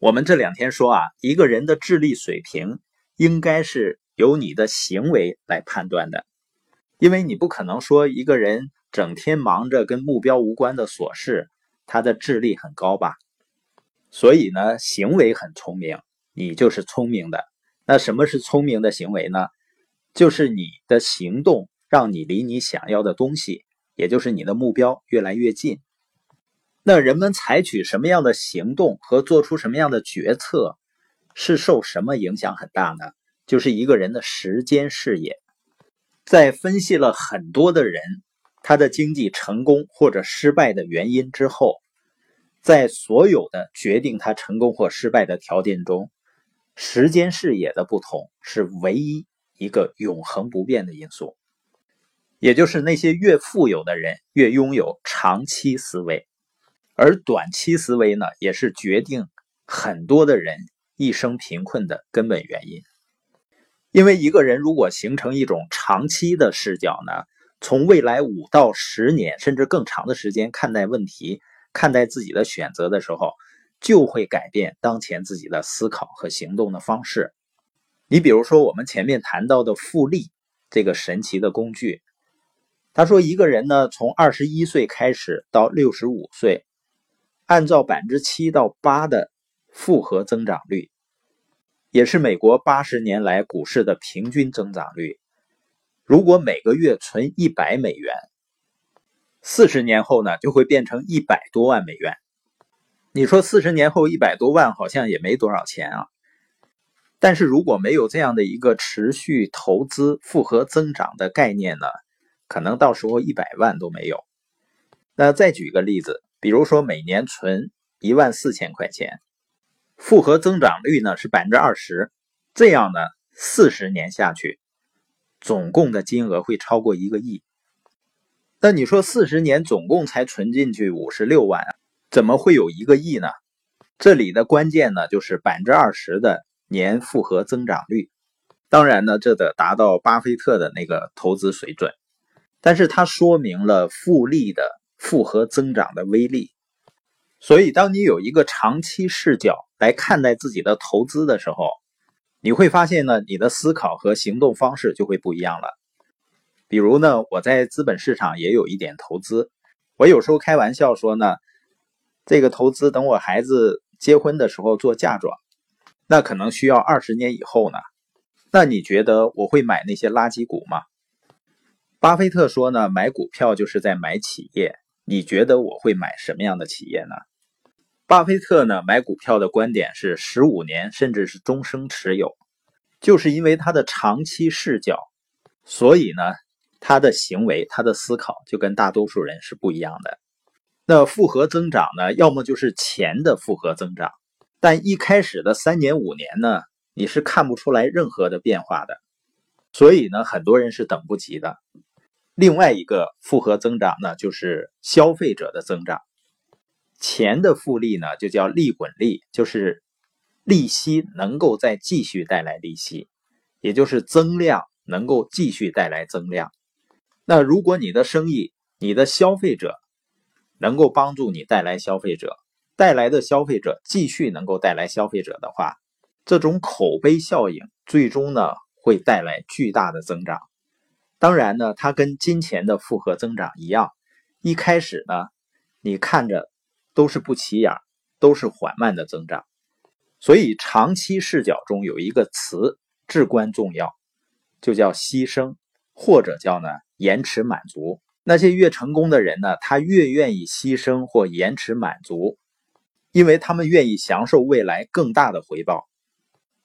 我们这两天说啊，一个人的智力水平应该是由你的行为来判断的，因为你不可能说一个人整天忙着跟目标无关的琐事，他的智力很高吧？所以呢，行为很聪明，你就是聪明的。那什么是聪明的行为呢？就是你的行动让你离你想要的东西，也就是你的目标越来越近。那人们采取什么样的行动和做出什么样的决策，是受什么影响很大呢？就是一个人的时间视野。在分析了很多的人他的经济成功或者失败的原因之后，在所有的决定他成功或失败的条件中，时间视野的不同是唯一一个永恒不变的因素。也就是那些越富有的人越拥有长期思维。而短期思维呢，也是决定很多的人一生贫困的根本原因。因为一个人如果形成一种长期的视角呢，从未来五到十年甚至更长的时间看待问题、看待自己的选择的时候，就会改变当前自己的思考和行动的方式。你比如说，我们前面谈到的复利这个神奇的工具，他说一个人呢，从二十一岁开始到六十五岁。按照百分之七到八的复合增长率，也是美国八十年来股市的平均增长率。如果每个月存一百美元，四十年后呢，就会变成一百多万美元。你说四十年后一百多万好像也没多少钱啊。但是如果没有这样的一个持续投资复合增长的概念呢，可能到时候一百万都没有。那再举个例子。比如说，每年存一万四千块钱，复合增长率呢是百分之二十，这样呢，四十年下去，总共的金额会超过一个亿。那你说四十年总共才存进去五十六万，怎么会有一个亿呢？这里的关键呢就是百分之二十的年复合增长率。当然呢，这得达到巴菲特的那个投资水准，但是它说明了复利的。复合增长的威力，所以当你有一个长期视角来看待自己的投资的时候，你会发现呢，你的思考和行动方式就会不一样了。比如呢，我在资本市场也有一点投资，我有时候开玩笑说呢，这个投资等我孩子结婚的时候做嫁妆，那可能需要二十年以后呢。那你觉得我会买那些垃圾股吗？巴菲特说呢，买股票就是在买企业。你觉得我会买什么样的企业呢？巴菲特呢买股票的观点是十五年甚至是终生持有，就是因为他的长期视角，所以呢他的行为、他的思考就跟大多数人是不一样的。那复合增长呢，要么就是钱的复合增长，但一开始的三年五年呢，你是看不出来任何的变化的，所以呢很多人是等不及的。另外一个复合增长呢，就是消费者的增长。钱的复利呢，就叫利滚利，就是利息能够再继续带来利息，也就是增量能够继续带来增量。那如果你的生意、你的消费者能够帮助你带来消费者，带来的消费者继续能够带来消费者的话，这种口碑效应最终呢会带来巨大的增长。当然呢，它跟金钱的复合增长一样，一开始呢，你看着都是不起眼，都是缓慢的增长。所以长期视角中有一个词至关重要，就叫牺牲，或者叫呢延迟满足。那些越成功的人呢，他越愿意牺牲或延迟满足，因为他们愿意享受未来更大的回报。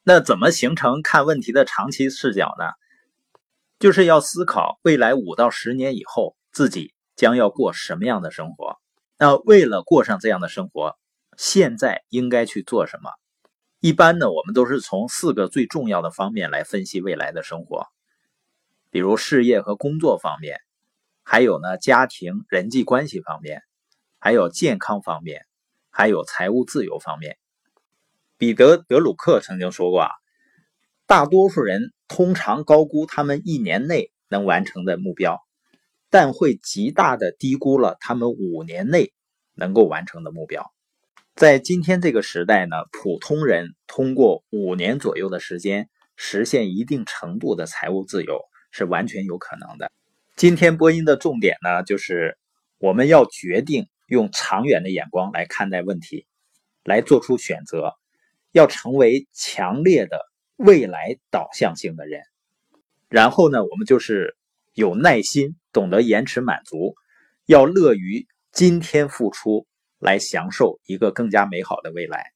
那怎么形成看问题的长期视角呢？就是要思考未来五到十年以后自己将要过什么样的生活。那为了过上这样的生活，现在应该去做什么？一般呢，我们都是从四个最重要的方面来分析未来的生活，比如事业和工作方面，还有呢家庭人际关系方面，还有健康方面，还有财务自由方面。彼得·德鲁克曾经说过啊。大多数人通常高估他们一年内能完成的目标，但会极大的低估了他们五年内能够完成的目标。在今天这个时代呢，普通人通过五年左右的时间实现一定程度的财务自由是完全有可能的。今天播音的重点呢，就是我们要决定用长远的眼光来看待问题，来做出选择，要成为强烈的未来导向性的人。然后呢，我们就是有耐心，懂得延迟满足，要乐于今天付出。来享受一个更加美好的未来。